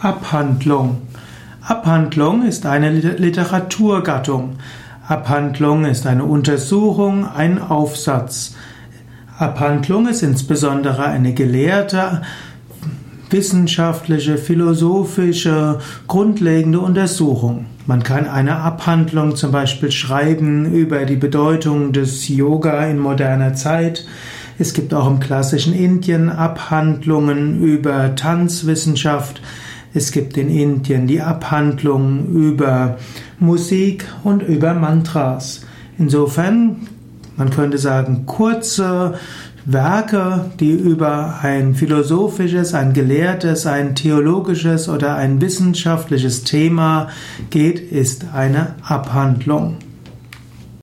Abhandlung. Abhandlung ist eine Literaturgattung. Abhandlung ist eine Untersuchung, ein Aufsatz. Abhandlung ist insbesondere eine gelehrte, wissenschaftliche, philosophische, grundlegende Untersuchung. Man kann eine Abhandlung zum Beispiel schreiben über die Bedeutung des Yoga in moderner Zeit. Es gibt auch im klassischen Indien Abhandlungen über Tanzwissenschaft. Es gibt in Indien die Abhandlungen über Musik und über Mantras. Insofern, man könnte sagen, kurze Werke, die über ein philosophisches, ein gelehrtes, ein theologisches oder ein wissenschaftliches Thema geht, ist eine Abhandlung.